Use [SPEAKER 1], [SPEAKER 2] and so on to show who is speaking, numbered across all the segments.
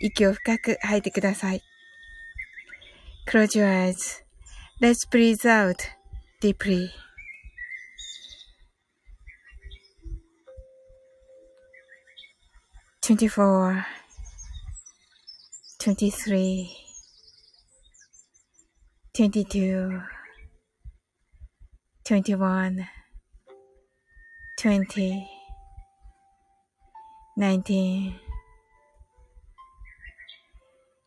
[SPEAKER 1] 息を深く吐いてください。Close your eyes.Let's breathe out deeply. Twenty-four, twenty-three, twenty-two, twenty-one, twenty, nineteen,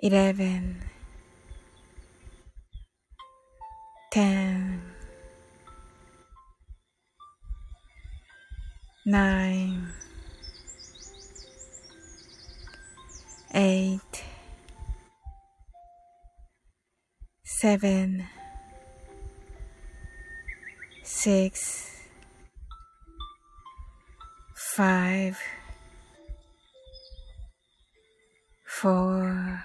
[SPEAKER 1] eleven, ten, nine, eight, seven, six, five, four,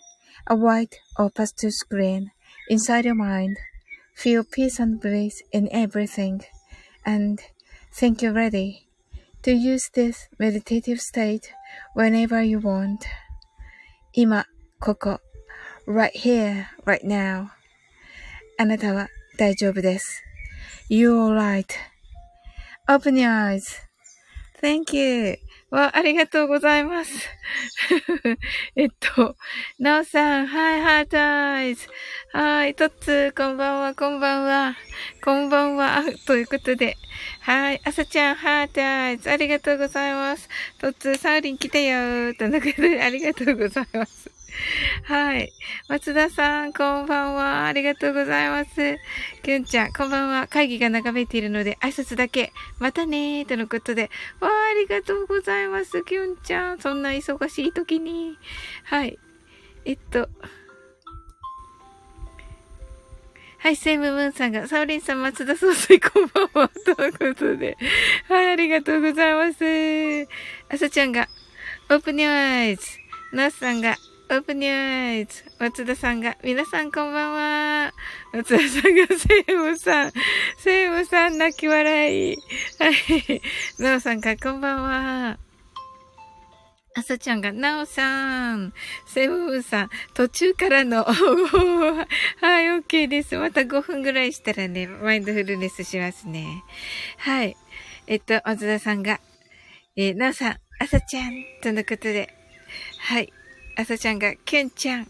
[SPEAKER 1] a white or pastel screen inside your mind. Feel peace and bliss in everything. And think you're ready to use this meditative state whenever you want. 今、ここ、right here, right now. あなたは大丈夫です。You're alright.Open your eyes.Thank you. わ、ありがとうございます。えっと、なおさん、はい、 heart eyes。はい、トッツー、こんばんは、こんばんは。こんばんは。ということで、はい、あさちゃん、 heart eyes。ありがとうございます。トッツー、サウリン来てよということ、ありがとうございます。はい。松田さん、こんばんは。ありがとうございます。きゅんちゃん、こんばんは。会議が眺めているので、挨拶だけ。またねー、とのことで。わー、ありがとうございます。きゅんちゃん。そんな忙しい時に。はい。えっと。はい、セイムムーンさんが、サオリンさん、松田総裁、こんばんは。ということで。はい、ありがとうございます。あさちゃんが、オープニューアイズ。ナースさんが、オープニューイズ。松田さんが、皆さんこんばんは。松田さんが、セイムさん。セイムさん泣き笑い。はい。ノアさんが、こんばんは。あさちゃんが、なおさん、セブブさん、途中からの、はい、OK です。また5分ぐらいしたらね、マインドフルネスしますね。はい。えっと、松田さんが、えー、なおさん、あさちゃん、とのことで、はい。あさちゃんが、きゅんちゃん、あ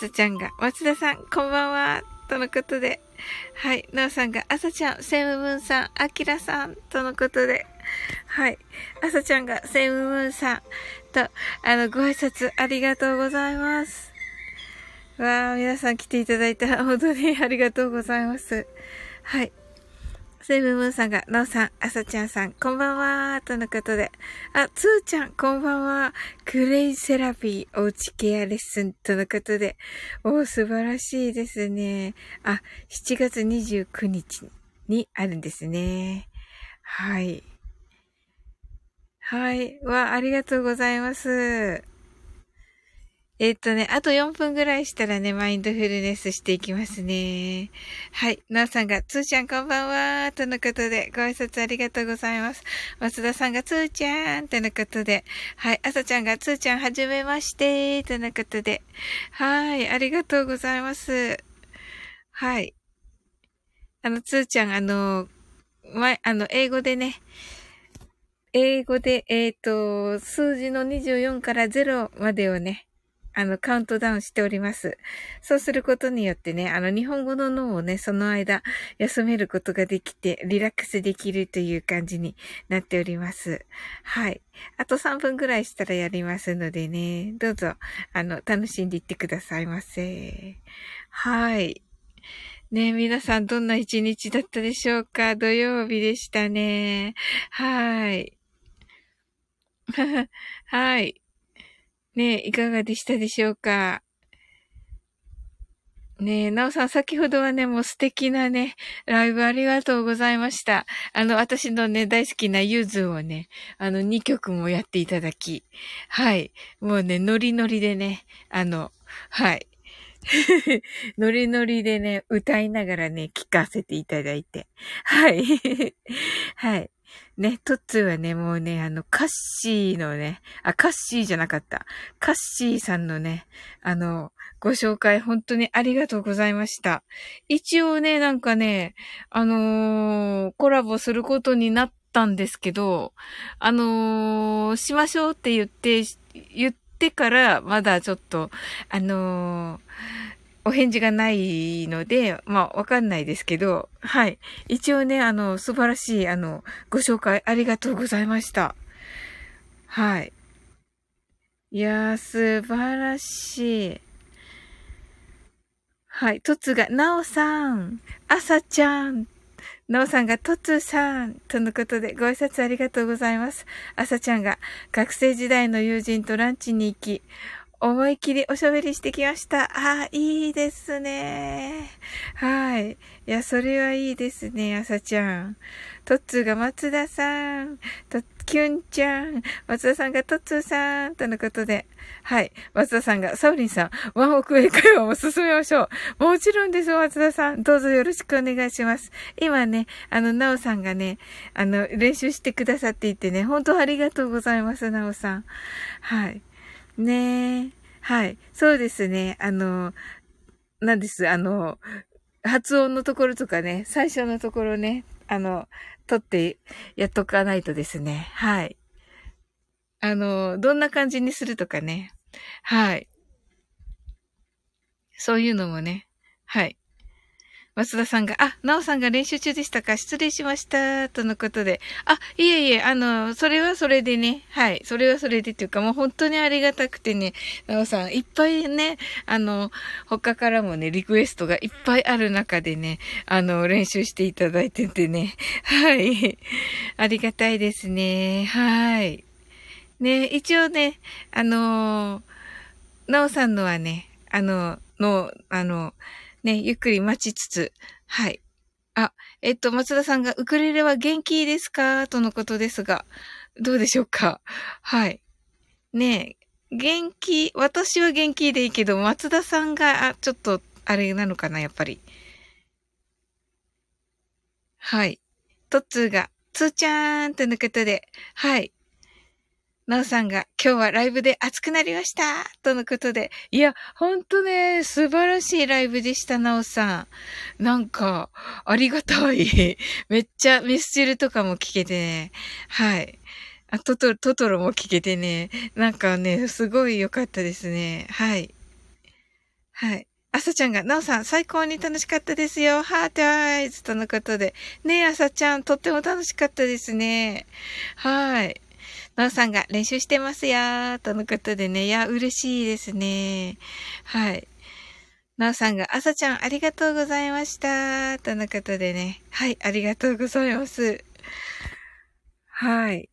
[SPEAKER 1] さちゃんが、松田さん、こんばんは、とのことで、はい。なおさんが、あさちゃん、セムブンさん、あきらさん、とのことで、はい。あさちゃんが、セムムーンさんと、あの、ご挨拶ありがとうございます。わあ、皆さん来ていただいて、本当にありがとうございます。はい。セムムーンさんが、なおさん、あさちゃんさん、こんばんはとのことで。あ、つーちゃん、こんばんは。クレイセラピー、おうちケアレッスンとのことで。お素晴らしいですね。あ、7月29日にあるんですね。はい。はい。わ、ありがとうございます。えっとね、あと4分ぐらいしたらね、マインドフルネスしていきますね。はい。なおさんが、つーちゃんこんばんは、とのことで、ご挨拶ありがとうございます。松田さんが、つーちゃん、とのことで、はい。あさちゃんが、つーちゃんはじめまして、とのことで、はい。ありがとうございます。はい。あの、つーちゃん、あの、ま、あの、英語でね、英語で、えっ、ー、と、数字の24から0までをね、あの、カウントダウンしております。そうすることによってね、あの、日本語の脳をね、その間、休めることができて、リラックスできるという感じになっております。はい。あと3分ぐらいしたらやりますのでね、どうぞ、あの、楽しんでいってくださいませ。はい。ね皆さんどんな一日だったでしょうか？土曜日でしたね。はい。はい。ねえ、いかがでしたでしょうか？ねえ、なおさん、先ほどはね、もう素敵なね、ライブありがとうございました。あの、私のね、大好きなユーズをね、あの、2曲もやっていただき、はい。もうね、ノリノリでね、あの、はい。ノリノリでね、歌いながらね、聞かせていただいて。はい。はい。ね、トッツーはね、もうね、あの、カッシーのね、あ、カッシーじゃなかった。カッシーさんのね、あの、ご紹介本当にありがとうございました。一応ね、なんかね、あのー、コラボすることになったんですけど、あのー、しましょうって言って、言ってから、まだちょっと、あのーお返事がないので、まあ、わかんないですけど、はい。一応ね、あの、素晴らしい、あの、ご紹介ありがとうございました。はい。いやー、素晴らしい。はい。トツが、なおさん、あさちゃん、なおさんが、トツさん、とのことで、ご挨拶ありがとうございます。あさちゃんが、学生時代の友人とランチに行き、思いっきりおしゃべりしてきました。ああ、いいですね。はい。いや、それはいいですね、あさちゃん。トッツーが松田さん。と、キュンちゃん。松田さんがトッツーさん。とのことで。はい。松田さんが、サウリンさん、ワンオク英会話を進めましょう。もちろんです、松田さん。どうぞよろしくお願いします。今ね、あの、なおさんがね、あの、練習してくださっていてね、本当ありがとうございます、なおさん。はい。ねえ。はい。そうですね。あの、なんです。あの、発音のところとかね、最初のところね、あの、取ってやっとかないとですね。はい。あの、どんな感じにするとかね。はい。そういうのもね。はい。松田さんが、あ、なおさんが練習中でしたか失礼しました。とのことで。あ、いえいえ、あの、それはそれでね。はい。それはそれでっていうか、もう本当にありがたくてね、なおさん、いっぱいね、あの、他からもね、リクエストがいっぱいある中でね、あの、練習していただいててね。はい。ありがたいですね。はい。ね、一応ね、あの、なおさんのはね、あの、の、あの、ね、ゆっくり待ちつつ、はい。あ、えっと、松田さんがウクレレは元気ですか？とのことですが、どうでしょうか？はい。ね元気、私は元気でいいけど、松田さんが、あ、ちょっと、あれなのかな、やっぱり。はい。トッツーが、つーちゃーんとのことで、はい。なおさんが今日はライブで熱くなりましたとのことで。いや、ほんとね、素晴らしいライブでした、なおさん。なんか、ありがたい。めっちゃミスチルとかも聞けてね。はい。あ、トトロ、トトロも聞けてね。なんかね、すごい良かったですね。はい。はい。あさちゃんが、なおさん、最高に楽しかったですよ。ハートアイズとのことで。ねえ、あさちゃん、とっても楽しかったですね。はい。なおさんが練習してますよー、とのことでね。いや、嬉しいですね。はい。なおさんが、あさちゃん、ありがとうございました。とのことでね。はい、ありがとうございます。はい。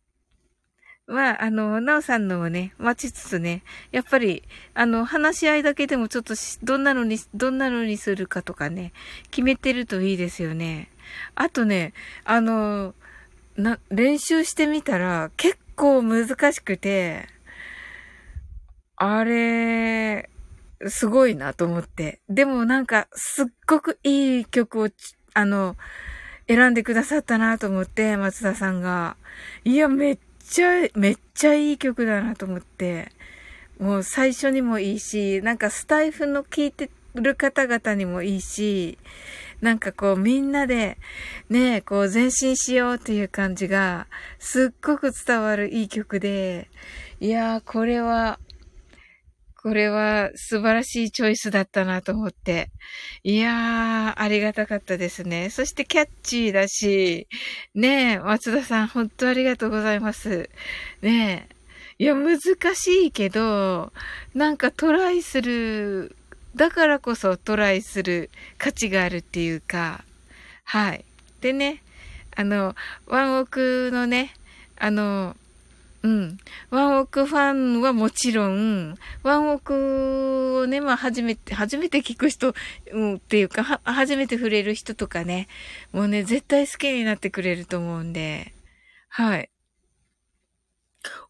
[SPEAKER 1] まあ、あの、なおさんのをね、待ちつつね、やっぱり、あの、話し合いだけでもちょっとどんなのに、どんなのにするかとかね、決めてるといいですよね。あとね、あの、な、練習してみたら、結構難しくて、あれ、すごいなと思って。でもなんか、すっごくいい曲を、あの、選んでくださったなと思って、松田さんが。いや、めっちゃ、めっちゃいい曲だなと思って。もう最初にもいいし、なんかスタイフの聴いてる方々にもいいし、なんかこうみんなでね、こう前進しようっていう感じがすっごく伝わるいい曲で、いやーこれは、これは素晴らしいチョイスだったなと思って。いやー、ありがたかったですね。そしてキャッチーだし、ねえ、松田さん本当ありがとうございます。ねえ。いや、難しいけど、なんかトライするだからこそトライする価値があるっていうか、はい。でね、あの、ワンオクのね、あの、うん。ワンオクファンはもちろん、ワンオクをね、まあ初めて、初めて聞く人、うん、っていうか、は、初めて触れる人とかね、もうね、絶対好きになってくれると思うんで、はい。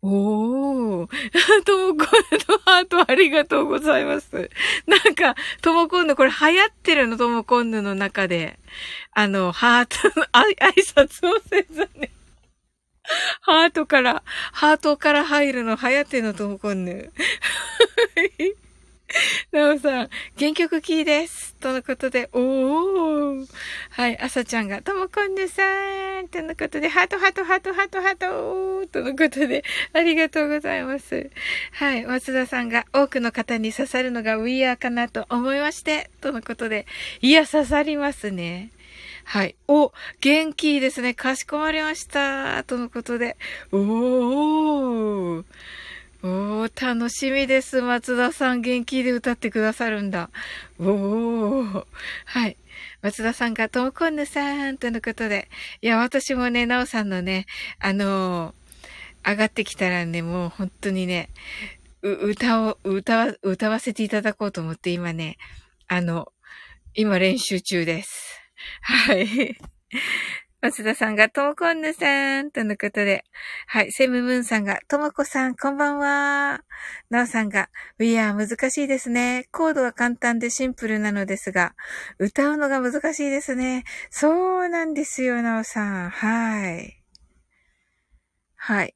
[SPEAKER 1] おー。ともこんのハートありがとうございます。なんか、ともこんの、これ流行ってるの、ともこんぬの中で。あの、ハート の挨拶をせずに。ハートから、ハートから入るの流行ってるの、ともこんぬ。なおさん、原曲キーです。とのことで、おー。はい、朝ちゃんが、ともこんぬさーん。とのことで、ハト、ハト、ハト、ハト、ハート。とのことで、ありがとうございます。はい、松田さんが、多くの方に刺さるのが We Are かなと思いまして。とのことで、いや、刺さりますね。はい。お、元気ですね。かしこまりました。とのことで。おー。おー、楽しみです。松田さん元気で歌ってくださるんだ。おー。はい。松田さんがともこんぬさんとのことで。いや、私もね、なおさんのね、あのー、上がってきたらね、もう本当にね、歌を、歌わ、歌わせていただこうと思って今ね、あの、今練習中です。はい。松田さんが、ともこんぬさん、とのことで。はい。セムムーンさんが、ともこさん、こんばんは。なおさんが、We are 難しいですね。コードは簡単でシンプルなのですが、歌うのが難しいですね。そうなんですよ、なおさん。はい。はい。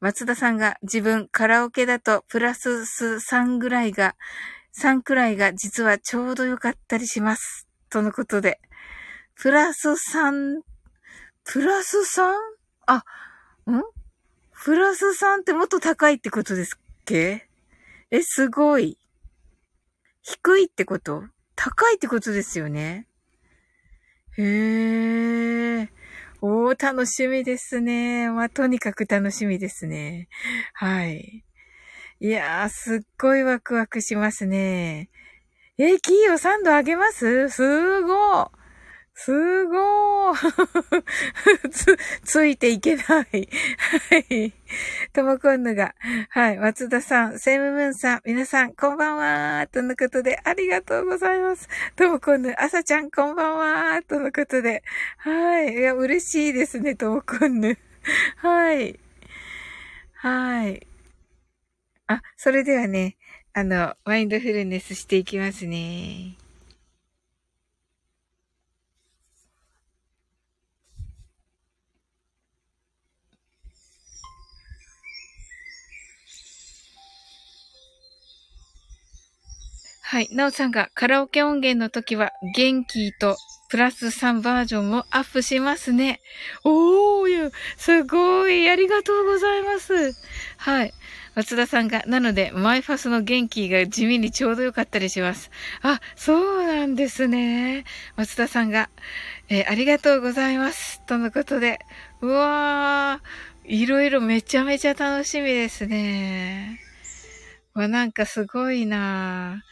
[SPEAKER 1] 松田さんが、自分、カラオケだと、プラス3ぐらいが、3くらいが実はちょうど良かったりします。とのことで。プラス3、プラス 3? あ、ん？プラス3ってもっと高いってことですっけ？え、すごい。低いってこと？高いってことですよね。へー。おー、楽しみですね。まあ、とにかく楽しみですね。はい。いやー、すっごいワクワクしますね。え、キーを3度上げます？すごー。すごーつ、ついていけない。はい。ともこんぬが。はい。松田さん、セムムーンさん、皆さん、こんばんはとのことで、ありがとうございます。ともこんぬ、あさちゃん、こんばんはとのことで。はい。いや、嬉しいですね、ともこんぬ。はい。はい。あ、それではね、あの、マインドフルネスしていきますね。はい。なおさんがカラオケ音源の時は元気とプラス3バージョンもアップしますね。おー、すごい。ありがとうございます。はい。松田さんが、なので、マイファスの元気が地味にちょうどよかったりします。あ、そうなんですね。松田さんが、えー、ありがとうございます。とのことで、うわー、いろいろめちゃめちゃ楽しみですね。わ、なんかすごいな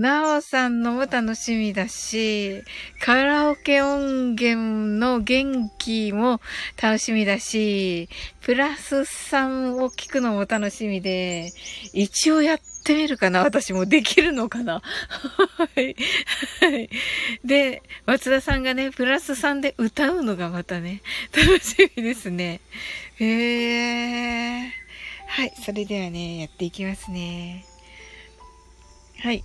[SPEAKER 1] なおさんのも楽しみだし、カラオケ音源の元気も楽しみだし、プラス3を聞くのも楽しみで、一応やってみるかな私もできるのかなはい。はい。で、松田さんがね、プラス3で歌うのがまたね、楽しみですね。へー。はい。それではね、やっていきますね。はい。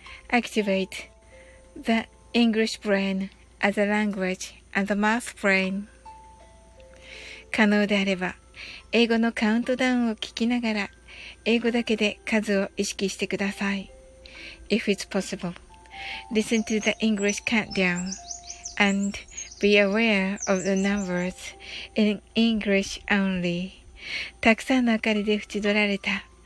[SPEAKER 1] activate the English brain as a language and the math brain 可能であれば、英語のカウントダウンを聞きながら、英語だけで数を意識してください。If it's possible, listen to the English countdown and be aware of the numbers in English only. たくさんの明かりで縁取られた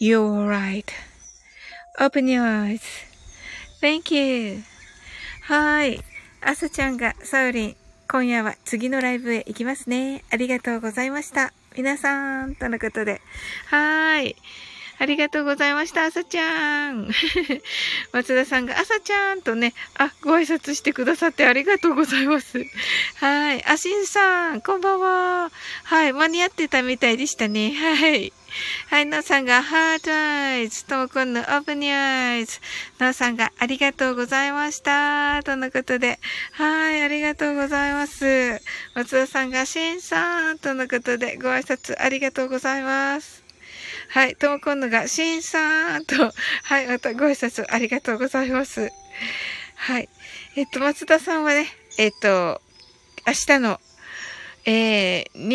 [SPEAKER 1] You're right. Open your eyes. Thank you. はい。あさちゃんが、サウリン、今夜は次のライブへ行きますね。ありがとうございました。皆さん、とのことで。はい。ありがとうございました、あさちゃん。松田さんが、あさちゃんとね、あ、ご挨拶してくださってありがとうございます。はい。あしんさん、こんばんは。はい。間に合ってたみたいでしたね。はい。はい、のさんがハートアイズ、ともくんのオープニアイズ、のさんがありがとうございました。とのことで、はい、ありがとうございます。松田さんがしんさん、とのことで、ご挨拶ありがとうございます。はい、ともこんのが、しんさんと、はい、またご挨拶ありがとうございます。はい。えっと、松田さんはね、えっと、明日の、えー、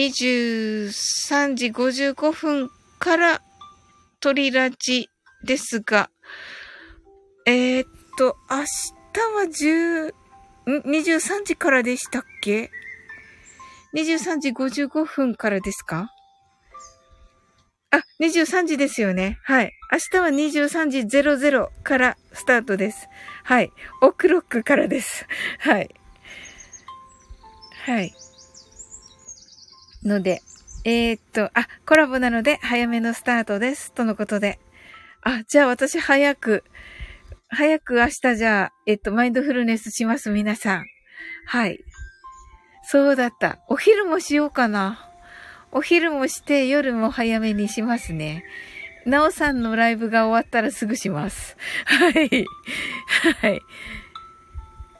[SPEAKER 1] 23時55分から鳥ラジですが、えー、っと、明日は10、ん ?23 時からでしたっけ ?23 時55分からですか？あ、23時ですよね。はい。明日は23時00からスタートです。はい。オクロックからです。はい。はい。ので、えー、っと、あ、コラボなので早めのスタートです。とのことで。あ、じゃあ私早く、早く明日じゃあ、えっと、マインドフルネスします、皆さん。はい。そうだった。お昼もしようかな。お昼もして夜も早めにしますね。なおさんのライブが終わったらすぐします。はい。はい。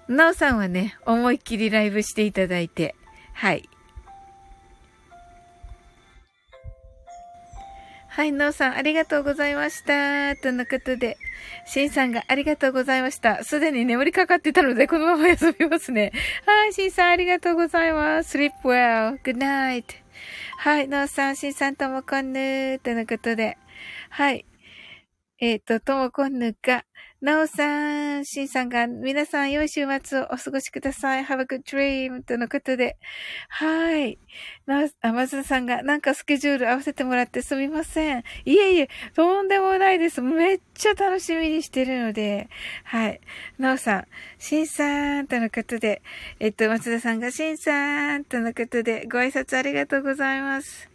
[SPEAKER 1] なおさんはね、思いっきりライブしていただいて、はい。はい、ノーさん、ありがとうございました。とのことで、しんさんがありがとうございました。すでに眠りかかってたので、このまま休みますね。はい、しんさん、ありがとうございます。sleep well. good night. はい、ノーさん、しんさんともこんぬとのことで。はい。えっ、ー、と、ともこんぬが、なおさん、しんさんが、皆さん良い週末をお過ごしください。Have a good dream! とのことで。はい。なお、あ、まずさんが、なんかスケジュール合わせてもらってすみません。いえいえ、とんでもないです。めっちゃ楽しみにしてるので。はい。なおさん、しんさん、とのことで。えっと、松田さんが、しんさん、とのことで、ご挨拶ありがとうございます。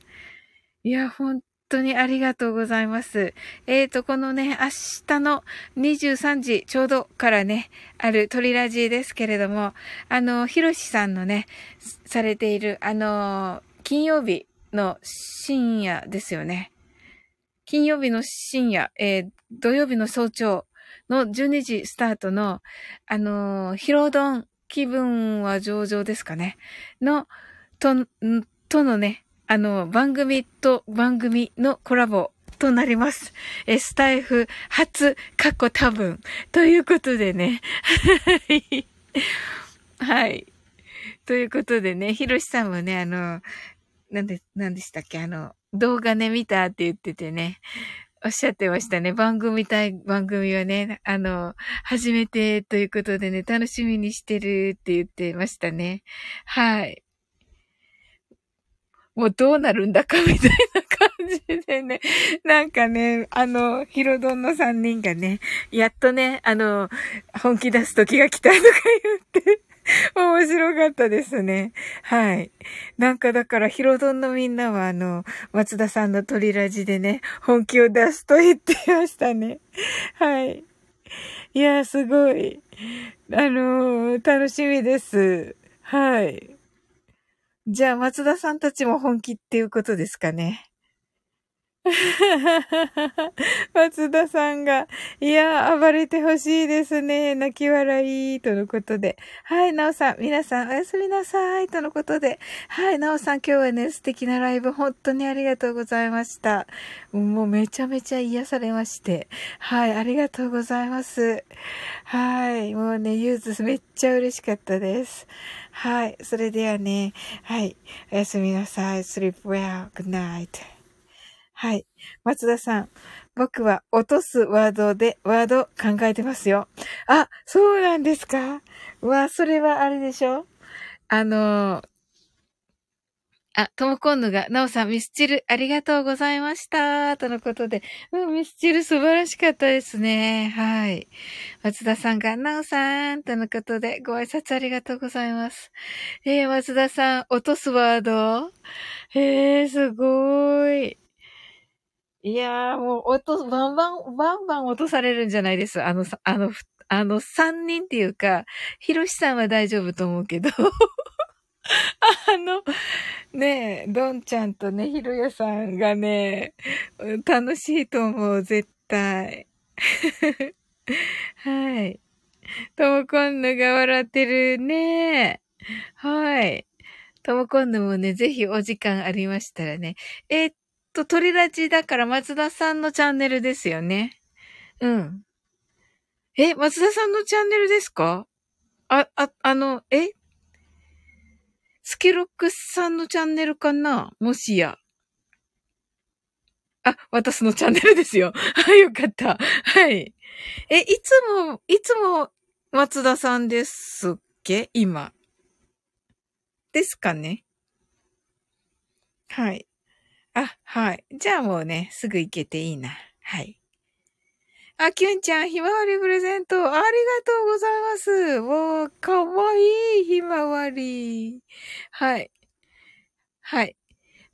[SPEAKER 1] いや、ほん当にありがとうございます。えっ、ー、と、このね、明日の23時ちょうどからね、ある鳥ラジですけれども、あの、ひろしさんのね、されている、あの、金曜日の深夜ですよね。金曜日の深夜、えー、土曜日の早朝の12時スタートの、あの、ヒロドン気分は上々ですかね。の、と、とのね、あの、番組と番組のコラボとなります。え、スタイフ初、過去多分。ということでね。はい。ということでね、ひろしさんもね、あの、なんで、なんでしたっけ？あの、動画ね、見たって言っててね、おっしゃってましたね。番組対番組はね、あの、初めてということでね、楽しみにしてるって言ってましたね。はい。もうどうなるんだかみたいな感じでね。なんかね、あの、ヒロドンの3人がね、やっとね、あの、本気出す時が来たとか言って、面白かったですね。はい。なんかだからヒロドンのみんなはあの、松田さんの鳥ラジでね、本気を出すと言ってましたね。はい。いや、すごい。あの楽しみです。はい。じゃあ、松田さんたちも本気っていうことですかね。松田さんが、いや、暴れてほしいですね。泣き笑い、とのことで。はい、なおさん、皆さん、おやすみなさい、とのことで。はい、なおさん、今日はね、素敵なライブ、本当にありがとうございました。もうめちゃめちゃ癒されまして。はい、ありがとうございます。はい、もうね、ユーズめっちゃ嬉しかったです。はい、それではね、はい、おやすみなさい。sleep well, good night. はい。松田さん。僕は落とすワードでワード考えてますよ。あ、そうなんですか？うわ、それはあれでしょ？あの、あ、ともこんぬが、なおさん、ミスチル、ありがとうございました。とのことで、うん、ミスチル素晴らしかったですね。はい。松田さんが、なおさん、とのことで、ご挨拶ありがとうございます。えー、松田さん、落とすワード？えー、すごーい。いやー、もう、落と、バンバン、バンバン落とされるんじゃないです。あの、あの、あの、三人っていうか、ひろしさんは大丈夫と思うけど あの、ねえ、どんちゃんとね、ひろやさんがね、楽しいと思う、絶対。はい。ともこんぬが笑ってるね。はい。ともこんぬもね、ぜひお時間ありましたらね。え、っと、鳥ラジだから松田さんのチャンネルですよね。うん。え、松田さんのチャンネルですか？あ、あ、あの、え？スケロックさんのチャンネルかな？もしや。あ、私のチャンネルですよ。はい、よかった。はい。え、いつも、いつも松田さんですっけ？今。ですかねはい。あ、はい。じゃあもうね、すぐ行けていいな。はい。あ、キュンちゃん、ひまわりプレゼント、ありがとうございます。もう、かわいい、ひまわり。はい。はい。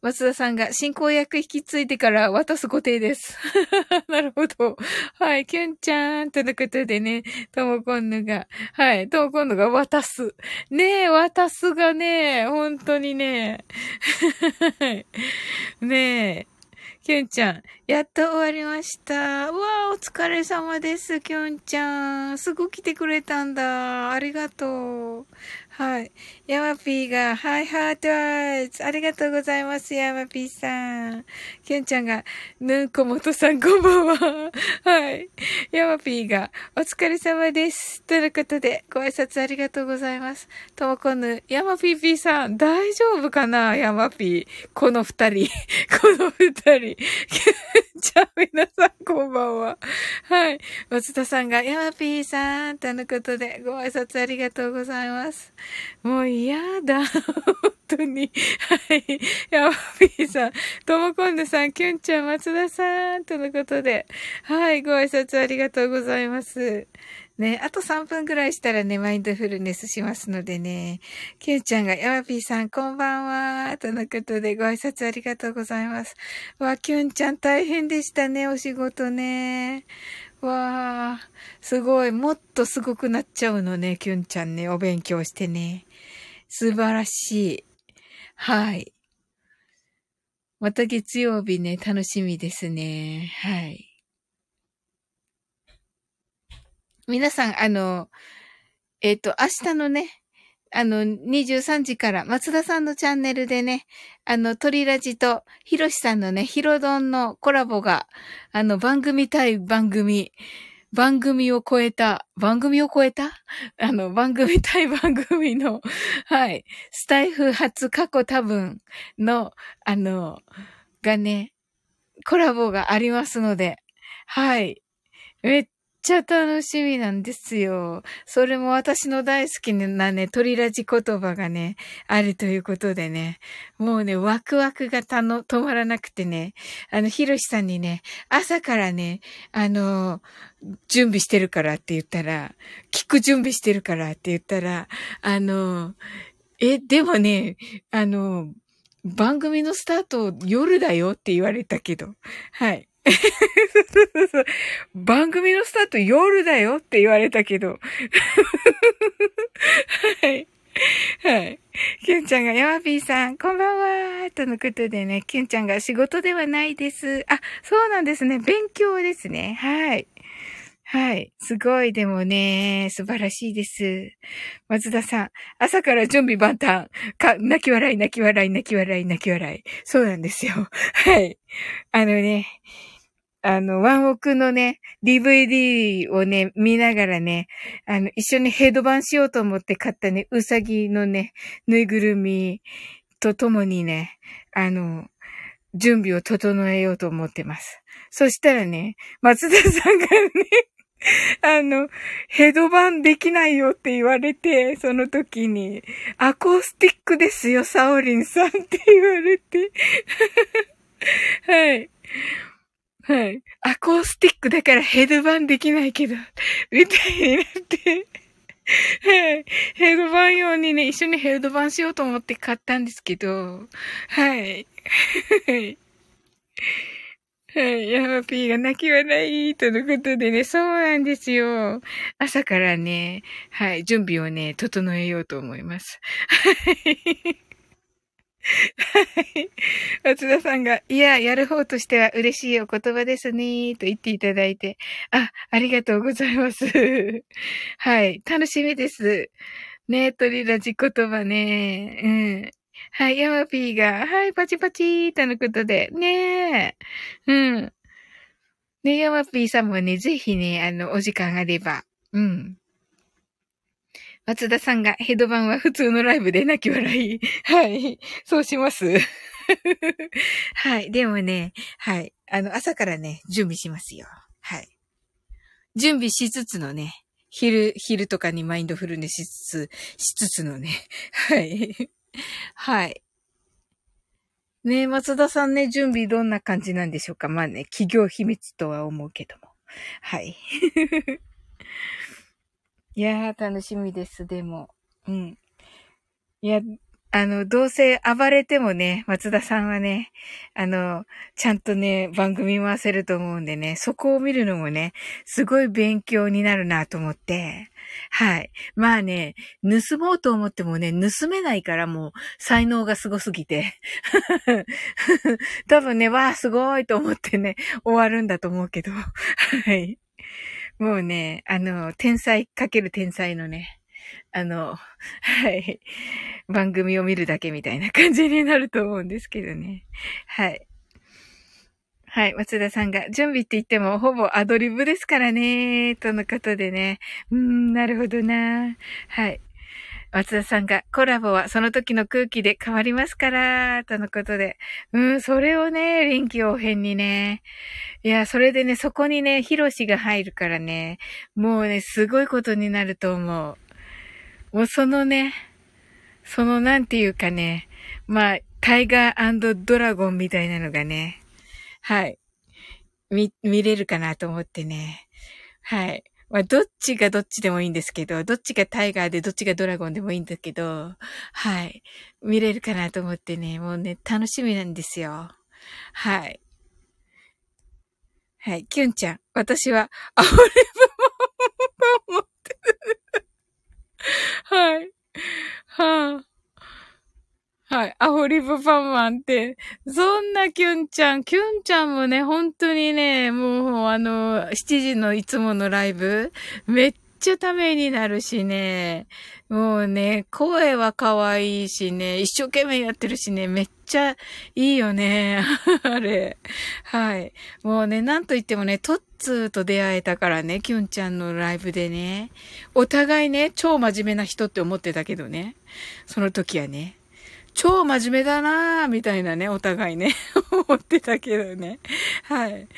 [SPEAKER 1] 松田さんが進行役引き継いでから渡す固定です。なるほど。はい。キュンちゃんとのことでね、ともこんぬが、はい。ともこんぬが渡す。ねえ、渡すがね、本当にね。ねえ。きゅんちゃん、やっと終わりました。わあ、お疲れ様です、きゅんちゃん。すぐ来てくれたんだ。ありがとう。はい。ヤマピーが、 Hi heart eyes。ありがとうございます、ヤマピーさん。ケンちゃんが、ぬんこもとさん、こんばんは。はい。ヤマピーが、お疲れ様です。ということで、ご挨拶ありがとうございます。ともこぬ、ヤマピーピーさん、大丈夫かなヤマピー。この二人。この二人。ケンちゃん、皆さん、こんばんは。はい。松田さんが、ヤマピーさん、とのことで、ご挨拶ありがとうございます。もう嫌だ。本当に。はい。ヤマピーさん、ともこんぬさん、きゅんちゃん、松田さん、とのことで。はい。ご挨拶ありがとうございます。ね、あと3分ぐらいしたらね、マインドフルネスしますのでね。きゅんちゃんが、ヤマピーさん、こんばんは。とのことで、ご挨拶ありがとうございます。わ、きゅんちゃん大変でしたね、お仕事ね。わあ、すごい。もっとすごくなっちゃうのね、きゅんちゃんね。お勉強してね。素晴らしい。はい。また月曜日ね、楽しみですね。はい。皆さん、あの、えっ、ー、と、明日のね、あの、23時から松田さんのチャンネルでね、あの、鳥ラジとヒロシさんのね、ヒロドンのコラボが、あの、番組対番組、番組を超えた、番組を超えた？あの、番組対 番組の、はい、スタイフ初過去多分の、あの、がね、コラボがありますので、はい。めっちゃ楽しみなんですよ。それも私の大好きなね、鳥ラジ言葉がね、あるということでね、もうね、ワクワクがたの、止まらなくてね、あの、ひろしさんにね、朝からね、あの、準備してるからって言ったら、聞く準備してるからって言ったら、あの、え、でもね、あの、番組のスタート夜だよって言われたけど、はい。番組のスタート夜だよって言われたけど。はい。はい。キュンちゃんが、ヤマピーさん、こんばんはとのことでね、キュンちゃんが仕事ではないです。あ、そうなんですね。勉強ですね。はい。はい。すごい、でもね、素晴らしいです。松田さん、朝から準備万端。か、泣き笑い、泣き笑い、泣き笑い、泣き笑い。そうなんですよ。はい。あのね、あの、ワンオクのね、DVD をね、見ながらね、あの、一緒にヘッドバンしようと思って買ったね、うさぎのね、ぬいぐるみとともにね、あの、準備を整えようと思ってます。そしたらね、松田さんがね、あの、ヘドバンできないよって言われて、その時に、アコースティックですよ、サオリンさんって言われて。はい。はい。アコースティックだからヘッドバンできないけど、みたいになって。はい。ヘドバン用にね、一緒にヘッドバンしようと思って買ったんですけど、はい。はい。はい。ヤマピーが泣き笑いとのことでね、そうなんですよ。朝からね、はい、準備をね、整えようと思います。はい。はい。松田さんが、いや、やる方としては嬉しいお言葉ですね、と言っていただいて、あ、ありがとうございます。はい。楽しみです。ね、鳥ラジ言葉ね。うん。はい、ヤマピーが、はい、パチパチーとのことで、ね。うん。ね、ヤマピーさんもね、ぜひね、あの、お時間あれば、うん。松田さんがヘドバンは普通のライブで泣き笑い。はい。そうします。はい。でもね、はい。あの、朝からね、準備しますよ。はい。準備しつつのね、昼、昼とかにマインドフルネスしつつ、しつつのね、はい。はい。ね松田さんね、準備どんな感じなんでしょうかまあね、企業秘密とは思うけども。はい。いやー、楽しみです、でも。うん。いや、あの、どうせ暴れてもね、松田さんはね、あの、ちゃんとね、番組回せると思うんでね、そこを見るのもね、すごい勉強になるなと思って、はい。まあね、盗もうと思ってもね、盗めないからもう、才能がすごすぎて。多分ね、わあ、すごいと思ってね、終わるんだと思うけど、はい。もうね、あの、天才かける天才のね、あの、はい、番組を見るだけみたいな感じになると思うんですけどね。はい。はい。松田さんが、準備って言ってもほぼアドリブですからね、とのことでね。うーん、なるほどな。はい。松田さんが、コラボはその時の空気で変わりますから、とのことで。うん、それをね、臨機応変にね。いや、それでね、そこにね、ヒロシが入るからね、もうね、すごいことになると思う。もうそのね、そのなんていうかね、まあ、タイガードラゴンみたいなのがね、はい、見、見れるかなと思ってね。はい。まあ、どっちがどっちでもいいんですけど、どっちがタイガーでどっちがドラゴンでもいいんだけど、はい。見れるかなと思ってね、もうね、楽しみなんですよ。はい。はい。キュンちゃん。私は、アオリブも持ってる。はい。はあ。はい。アホリブパンマンって、そんなキュンちゃん、キュンちゃんもね、本当にね、もうあの、7時のいつものライブ、めっちゃためになるしね、もうね、声は可愛いしね、一生懸命やってるしね、めっちゃいいよね、あれ。はい。もうね、なんと言ってもね、トッツーと出会えたからね、キュンちゃんのライブでね、お互いね、超真面目な人って思ってたけどね、その時はね。超真面目だなぁ、みたいなね、お互いね、思ってたけどね。はい。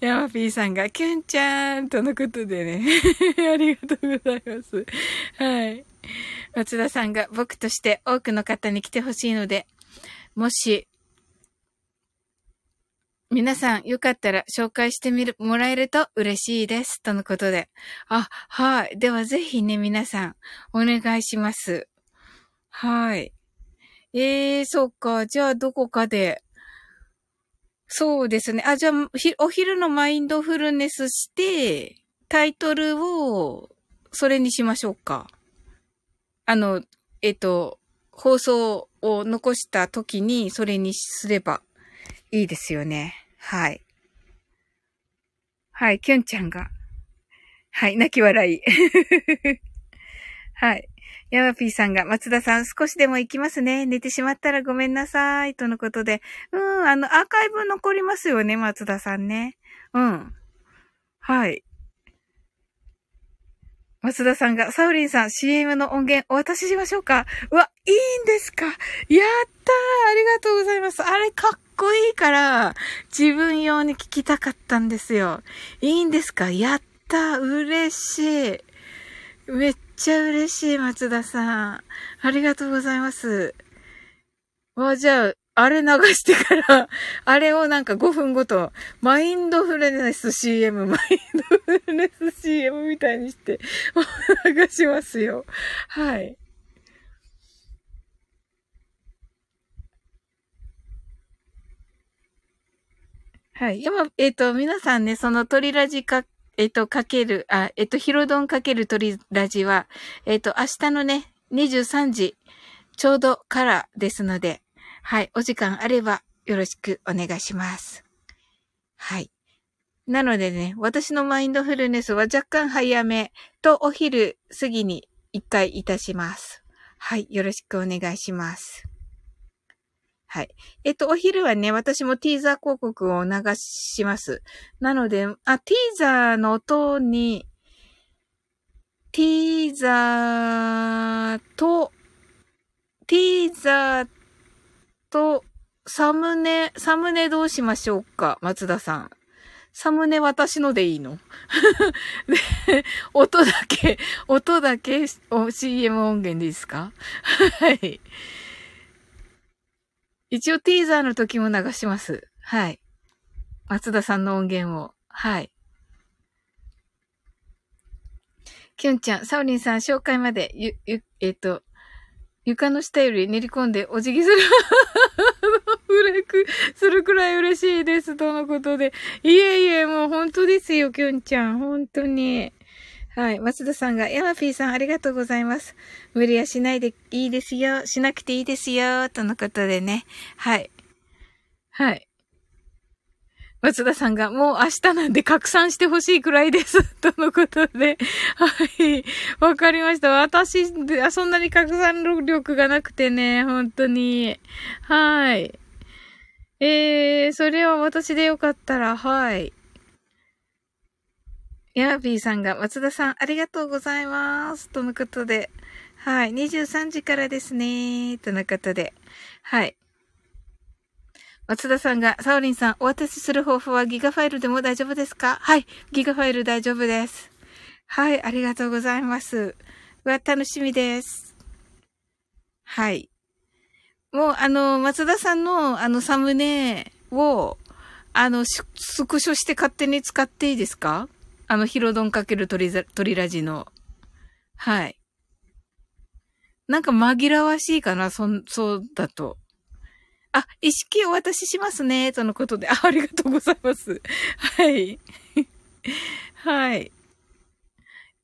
[SPEAKER 1] ヤマピーさんが、キュンちゃんとのことでね、ありがとうございます。はい。松田さんが、僕として多くの方に来てほしいので、もし、皆さんよかったら紹介してみる、もらえると嬉しいです。とのことで。あ、はい。ではぜひね、皆さん、お願いします。はい。ええー、そっか。じゃあ、どこかで。そうですね。あ、じゃあ、お昼のマインドフルネスして、タイトルを、それにしましょうか。あの、えっと、放送を残した時に、それにすればいいですよね。はい。はい、キュンちゃんが。はい、泣き笑い。はい。ヤマピーさんが、松田さん、少しでも行きますね。寝てしまったらごめんなさい。とのことで。うん、あの、アーカイブ残りますよね、松田さんね。うん。はい。松田さんが、サウリンさん、CM の音源お渡ししましょうかうわ、いいんですかやったーありがとうございます。あれかっこいいから、自分用に聞きたかったんですよ。いいんですか？やったた嬉しいめっちゃ嬉しい、松田さん。ありがとうございます。わ、じゃあ、あれ流してから、あれをなんか5分ごと、マインドフルネス CM、マインドフルネス CM みたいにして、流しますよ。はい。はい。今、えっ、ー、と、皆さんね、その鳥ラジか、えっ、と、かける、あ、えっ、と、ヒロドンかける鳥ラジは、えっ、と、明日のね、23時、ちょうどからですので、はい。お時間あればよろしくお願いします。はい。なのでね、私のマインドフルネスは若干早めとお昼過ぎに一回いたします。はい。よろしくお願いします。はい。えっと、お昼はね、私もティーザー広告を流します。なので、あ、ティーザーの音に、ティーザーと、ティーザーと、サムネ、サムネどうしましょうか松田さん。サムネ私のでいいの？で、音だけ、音だけ CM 音源でいいですか？はい。一応ティーザーの時も流します。はい。松田さんの音源を。はい。きゅんちゃん、サオリンさん、紹介まで、ゆ、ゆ、えっ、ー、と、床の下より練り込んでお辞儀する。フレクするくらい嬉しいです。とのことで。いえいえ、もう本当ですよ、きゅんちゃん。本当に。はい。松田さんが、ヤマピーさんありがとうございます。無理はしないでいいですよ。しなくていいですよ。とのことでね。はい。はい。松田さんが、もう明日なんで拡散してほしいくらいです。とのことで。はい。わかりました。私、そんなに拡散力がなくてね、本当に。はい。えー、それは私でよかったら、はい。ヤービーさんが、松田さん、ありがとうございます。とのことで。はい。23時からですね。とのことで。はい。松田さんが、サオリンさん、お渡しする方法はギガファイルでも大丈夫ですか？はい。ギガファイル大丈夫です。はい。ありがとうございます。わ、楽しみです。はい。もう、あの、松田さんの、あの、サムネを、あの、スクショして勝手に使っていいですか？あの、ヒロドンかけるトリラジの。はい。なんか紛らわしいかな、そ、そうだと。あ、意識をお渡ししますね、とのことで。あありがとうございます。はい。はい。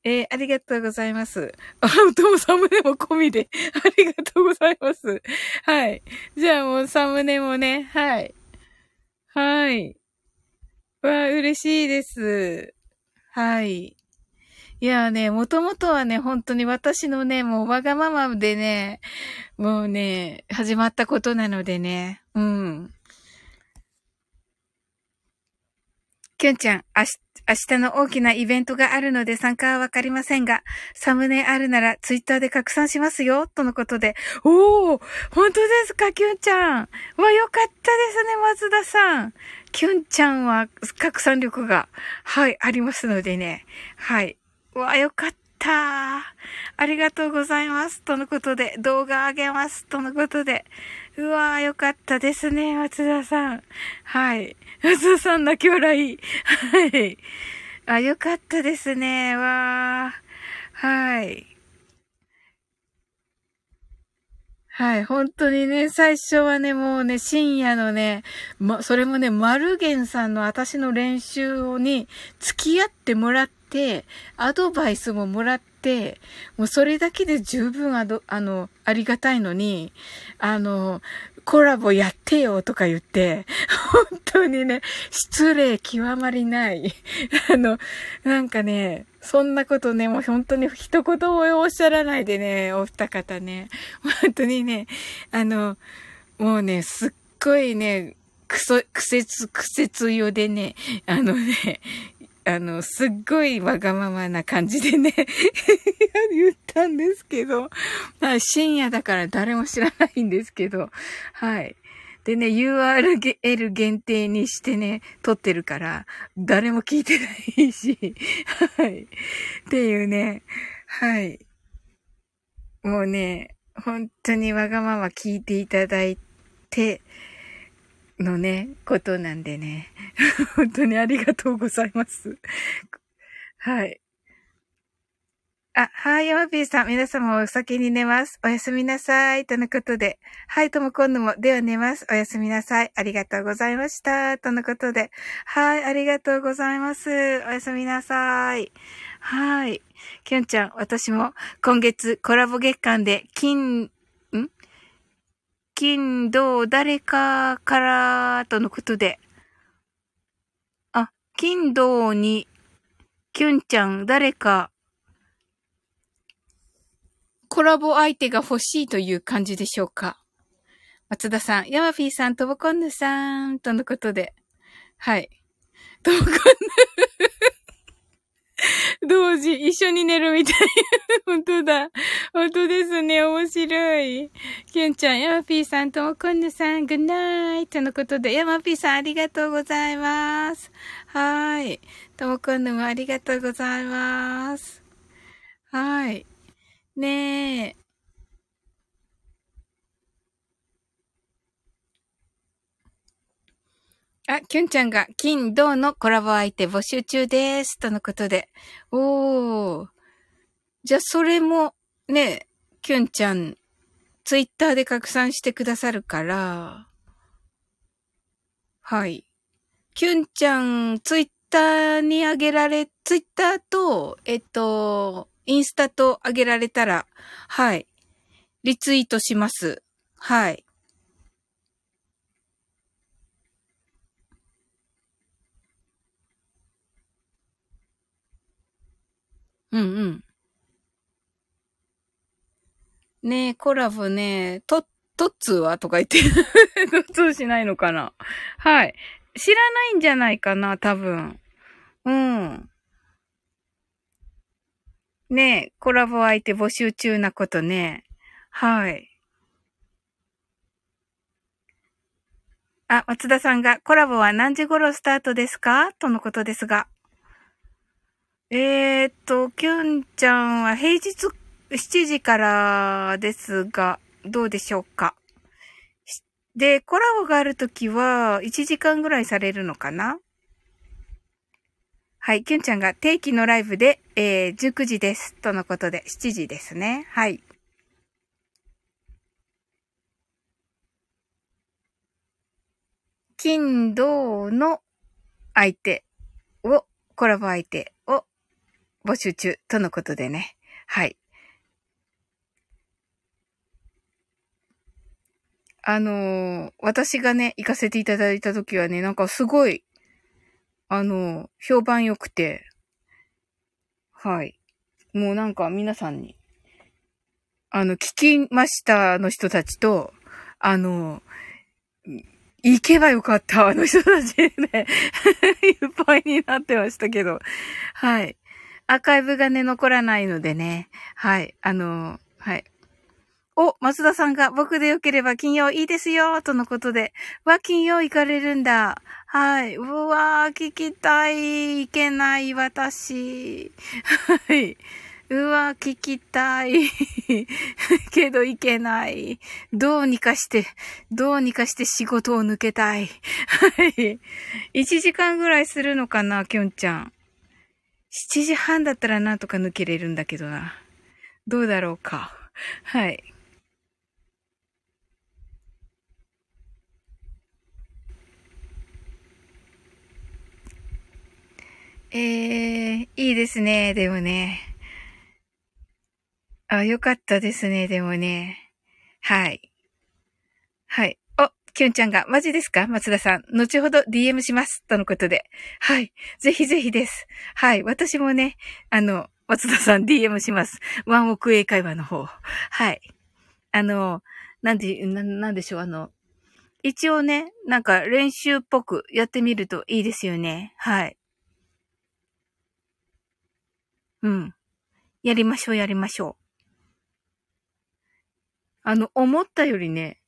[SPEAKER 1] えー、ありがとうございます。あ、お父サムネも込みで。ありがとうございます。はい。じゃあもうサムネもね、はい。はい。わあ、嬉しいです。はい。いやね、もともとはね、本当に私のね、もうわがままでね、もうね、始まったことなのでね、うん。きゅんちゃん、明日、明日の大きなイベントがあるので参加はわかりませんが、サムネあるならツイッターで拡散しますよ、とのことで。おー本当ですか、キュンちゃん。わ、よかったですね、松田さん。キュンちゃんは拡散力が、はい、ありますのでね。はい。わ、よかった。ありがとうございます。とのことで、動画あげます。とのことで。うわー、よかったですね、松田さん。はい。松田さん泣き笑い。はい。あ、よかったですね。わー。はい。はい、本当にね、最初はね、もうね、深夜のね、ま、それもね、マルゲンさんの私の練習に付き合ってもらって、アドバイスももらって、もうそれだけで十分あど、あの、ありがたいのに、あの、コラボやってよとか言って、本当にね、失礼極まりない。あの、なんかね、そんなことね、もう本当に一言もおっしゃらないでね、お二方ね。本当にね、あの、もうね、すっごいね、くそ、苦節、苦節よでね、あのね、あの、すっごいわがままな感じでね 言ったんですけど、まあ、深夜だから誰も知らないんですけど、はい。でね、URL 限定にしてね、撮ってるから、誰も聞いてないし、はい。っていうね、はい。もうね、本当にわがまま聞いていただいて、のね、ことなんでね。本当にありがとうございます。はい。あ、はい、ヤマピーさん。皆様お先に寝ます。おやすみなさい。とのことで。はい、とも今度も。では寝ます。おやすみなさい。ありがとうございました。とのことで。はい、ありがとうございます。おやすみなさい。はい。きょんちゃん、私も今月コラボ月間で金、金、銅、誰かからとのことで。あ、金、銅に、きゅんちゃん、誰か、コラボ相手が欲しいという感じでしょうか。松田さん、ヤマフィーさん、トボコンヌさん、とのことで。はい。トボコンヌ 同時、一緒に寝るみたい。本当だ。本当ですね。面白い。きゅんちゃん、ヤマピーさんともこんぬさん、グッナイとのことで、ヤマピーさんありがとうございます。はい。ともこんぬもありがとうございます。はい。ねえ。あ、きゅんちゃんが、金、銅のコラボ相手募集中です。とのことで。おー。じゃあ、それも、ね、きゅんちゃん、ツイッターで拡散してくださるから、はい。きゅんちゃん、ツイッターにあげられ、ツイッターと、えっと、インスタとあげられたら、はい。リツイートします。はい。うんうん。ねえ、コラボね、と、トッツーはとか言って、トッツーしないのかなはい。知らないんじゃないかな、多分。うん。ねえ、コラボ相手募集中なことね。はい。あ、松田さんがコラボは何時頃スタートですか？とのことですが。えー、っと、きゅんちゃんは平日7時からですが、どうでしょうか？で、コラボがあるときは1時間ぐらいされるのかな？はい、きゅんちゃんが定期のライブで、えー、19時です。とのことで、7時ですね。はい。金土の相手を、コラボ相手を募集中とのことでね。はい。あのー、私がね、行かせていただいたときはね、なんかすごい、あのー、評判良くて、はい。もうなんか皆さんに、あの、聞きましたの人たちと、あのー、行けばよかった、あの人たちね、いっぱいになってましたけど、はい。アーカイブがね、残らないのでね。はい。あのー、はい。お、松田さんが僕でよければ金曜いいですよ、とのことで。わ、金曜行かれるんだ。はい。うわー、聞きたい。行けない、私。はい。うわ、聞きたい。けど行けない。どうにかして、どうにかして仕事を抜けたい。はい。1時間ぐらいするのかな、きょんちゃん。7時半だったらなんとか抜けれるんだけどな。どうだろうか。はい。えー、いいですね、でもね。あ、よかったですね、でもね。はい。はい。きゅんちゃんが、マジですか？松田さん。後ほど DM します。とのことで。はい。ぜひぜひです。はい。私もね、あの、松田さん DM します。ワンオク英会話の方。はい。あの、なんで、な、なんでしょう、あの、一応ね、なんか練習っぽくやってみるといいですよね。はい。うん。やりましょう、やりましょう。あの、思ったよりね、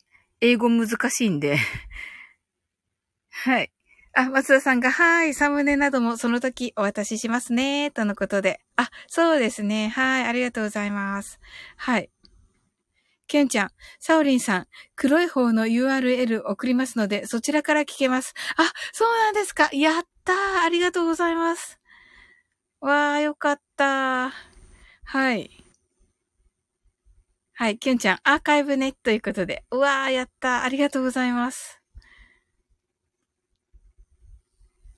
[SPEAKER 1] 英語難しいんで。はい。あ、松田さんが、はい、サムネなどもその時お渡ししますね、とのことで。あ、そうですね。はい、ありがとうございます。はい。ケンちゃん、サオリンさん、黒い方の URL 送りますので、そちらから聞けます。あ、そうなんですか。やったー。ありがとうございます。わー、よかったー。はい。はい、キュンちゃん、アーカイブね、ということで。うわー、やった。ありがとうございます。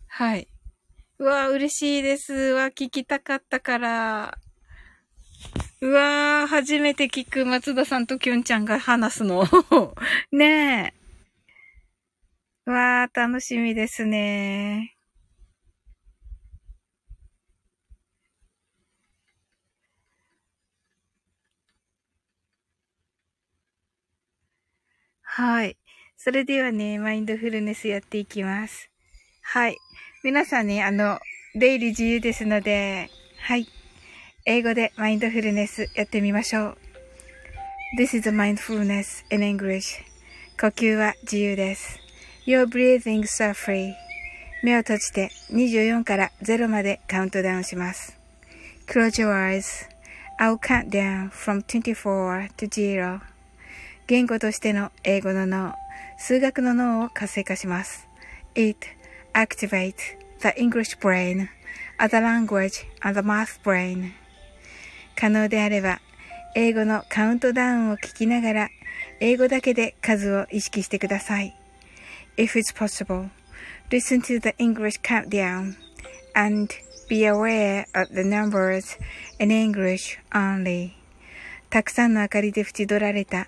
[SPEAKER 1] はい。うわー、嬉しいです。うわ、聞きたかったから。うわー、初めて聞く松田さんとキュンちゃんが話すの。ねえ。うわー、楽しみですね。はい。それではね、マインドフルネスやっていきます。はい。皆さんね、あの、出入り自由ですので、はい。英語でマインドフルネスやってみましょう。This is mindfulness in English. 呼吸は自由です。Your breathing are free. 目を閉じて24から0までカウントダウンします。Close your eyes. I'll count down from 24 to 0. 言語としての英語の脳、数学の脳を活性化します。It activates the English brain, as a language and the math brain. 可能であれば、英語のカウントダウンを聞きながら、英語だけで数を意識してください。If it's possible, listen to the English countdown and be aware of the numbers in English only. たくさんの明かりで縁取られた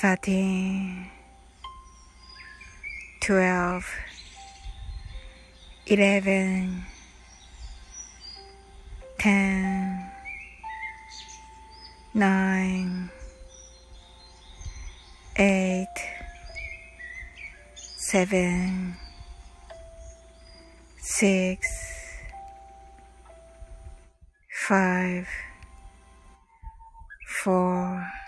[SPEAKER 1] 13 12 11 10 9 8 7 6 5 4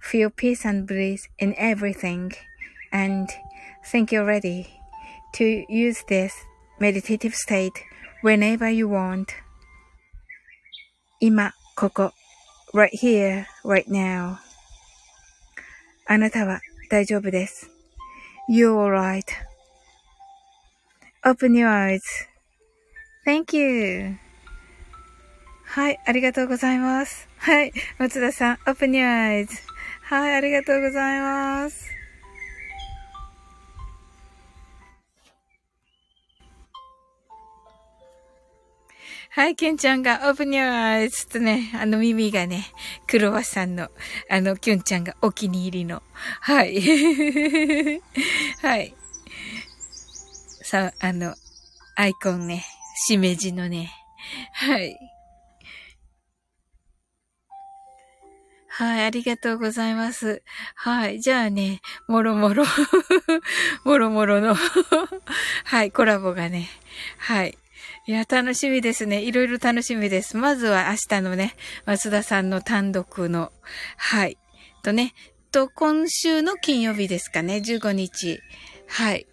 [SPEAKER 1] Feel peace and bliss in everything. And think you're ready to use this meditative state whenever you want. 今、ここ、right here, right now. あなたは大丈夫です。You're alright.Open your eyes.Thank you. はい、ありがとうございます。はい、松田さん、Open your eyes. はい、ありがとうございます。はい、ケンちゃんが、オープニャーちょっとね、あの耳がね、クロワさんの、あの、キュンちゃんがお気に入りの。はい。はい。さあ、あの、アイコンね、しめじのね。はい。はい、ありがとうございます。はい、じゃあね、もろもろ もろもろの はい、コラボがね、はい。いや、楽しみですね。いろいろ楽しみです。まずは明日のね、松田さんの単独の、はい。とね、と、今週の金曜日ですかね、15日。はい。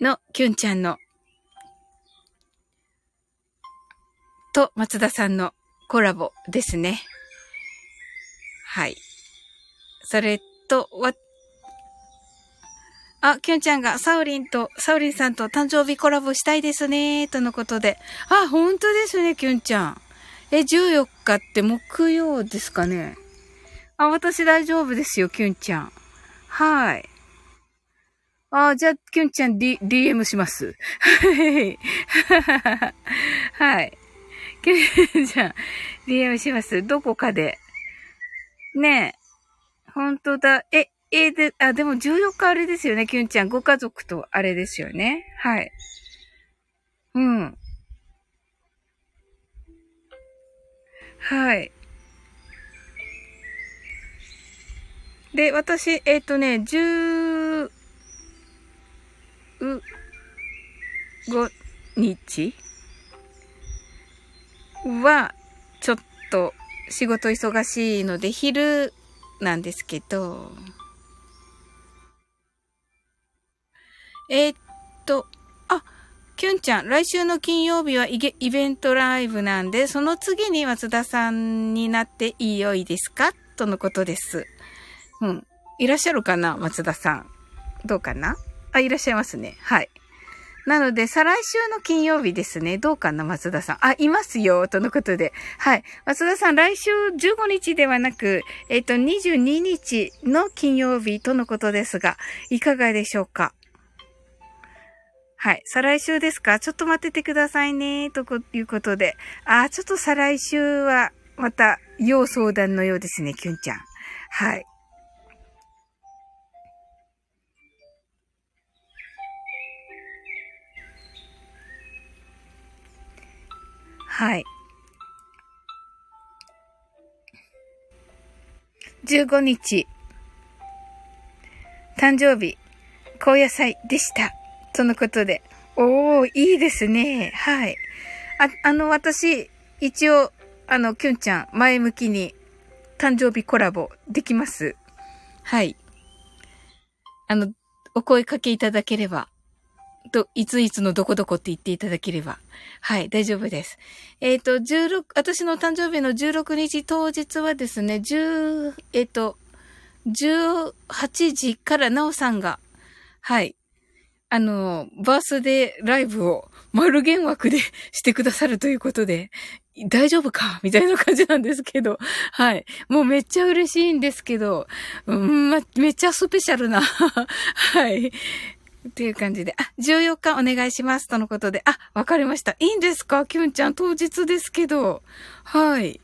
[SPEAKER 1] の、キュンちゃんの、と、松田さんのコラボですね。はい。それと、わ、あ、きゅんちゃんがサウリンと、サウリンさんと誕生日コラボしたいですね、とのことで。あ、本当ですね、きゅんちゃん。え、14日って木曜ですかね。あ、私大丈夫ですよ、きゅんちゃん。はい。あ、じゃあ、きゅんちゃん、D、DM します。はい。はい。じゃあ、DM します。どこかで。ねえ。本当だ。え、えで、あ、でも14日あれですよね、キュンちゃん。ご家族とあれですよね。はい。うん。はい。で、私、えっ、ー、とね、15日？は、ちょっと仕事忙しいので、昼なんですけど、えー、っと、あ、キュンちゃん、来週の金曜日はイベントライブなんで、その次に松田さんになっていいよいですか？とのことです。うん。いらっしゃるかな？松田さん。どうかな？あ、いらっしゃいますね。はい。なので、再来週の金曜日ですね。どうかな、松田さん。あ、いますよ、とのことで。はい。松田さん、来週15日ではなく、えっ、と、22日の金曜日とのことですが、いかがでしょうか？はい。再来週ですか？ちょっと待っててくださいね。ということで。あ、ちょっと再来週は、また、要相談のようですね、キュンちゃん。はい。はい。15日、誕生日、高野菜でした。とのことで。おー、いいですね。はい。あ、あの、私、一応、あの、きゅんちゃん、前向きに、誕生日コラボできます。はい。あの、お声かけいただければ、と、いついつのどこどこって言っていただければ。はい、大丈夫です。えっ、ー、と、16、私の誕生日の16日当日はですね、10、えっ、ー、と、18時からなおさんが、はい、あの、バースデーライブを丸原枠でしてくださるということで、大丈夫かみたいな感じなんですけど。はい。もうめっちゃ嬉しいんですけど、うん、ま、めっちゃスペシャルな。はい。っていう感じで、あ、14日お願いします。とのことで、あ、わかりました。いいんですか？キュンちゃん、当日ですけど。はい。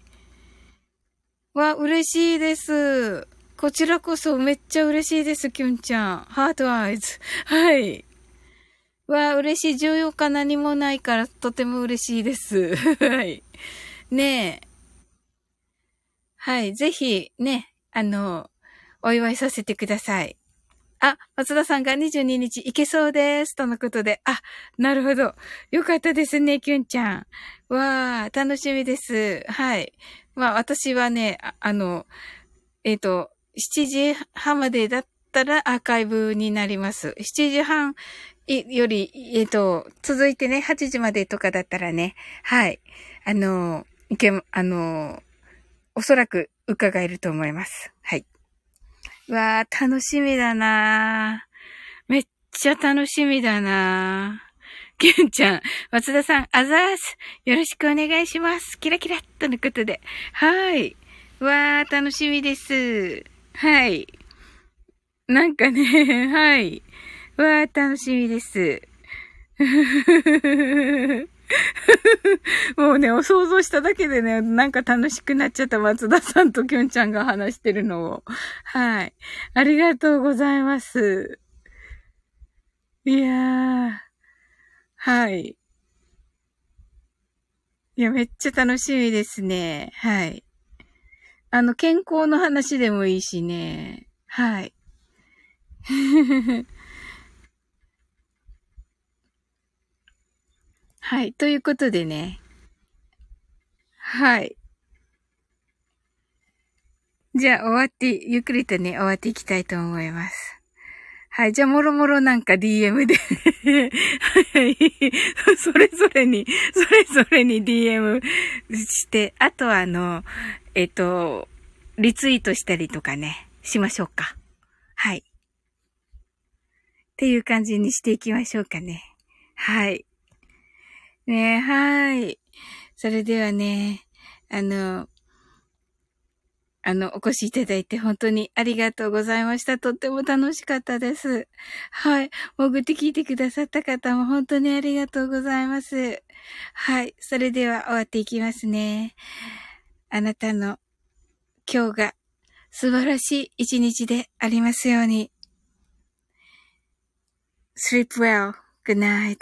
[SPEAKER 1] わ、嬉しいです。こちらこそめっちゃ嬉しいです、キュンちゃん。ハートアイズ。はい。わ、嬉しい。14日何もないからとても嬉しいです。はい。ねえ。はい。ぜひ、ね、あの、お祝いさせてください。あ、松田さんが22日行けそうです。とのことで。あ、なるほど。よかったですね、キュンちゃん。わー、楽しみです。はい。まあ、私はね、ああの、えっ、ー、と、7時半までだったらアーカイブになります。7時半より、えっ、ー、と、続いてね、8時までとかだったらね、はい。あの、いけ、あの、おそらく伺えると思います。わー、楽しみだなめっちゃ楽しみだなキュンちゃん、松田さん、あざーす。よろしくお願いします。キラキラっとのことで。はい。わー、楽しみです。はい。なんかね、はい。わー、楽しみです。もうね、お想像しただけでね、なんか楽しくなっちゃった松田さんときょんちゃんが話してるのを。はい。ありがとうございます。いやー。はい。いや、めっちゃ楽しみですね。はい。あの、健康の話でもいいしね。はい。はい。ということでね。はい。じゃあ終わって、ゆっくりとね、終わっていきたいと思います。はい。じゃあ、もろもろなんか DM ではい。それぞれに、それぞれに DM して、あとはあの、えっと、リツイートしたりとかね、しましょうか。はい。っていう感じにしていきましょうかね。はい。ねえはい。それではね、あの、あの、お越しいただいて本当にありがとうございました。とっても楽しかったです。はい。潜って聞いてくださった方も本当にありがとうございます。はい。それでは終わっていきますね。あなたの今日が素晴らしい一日でありますように。Sleep well. Good night.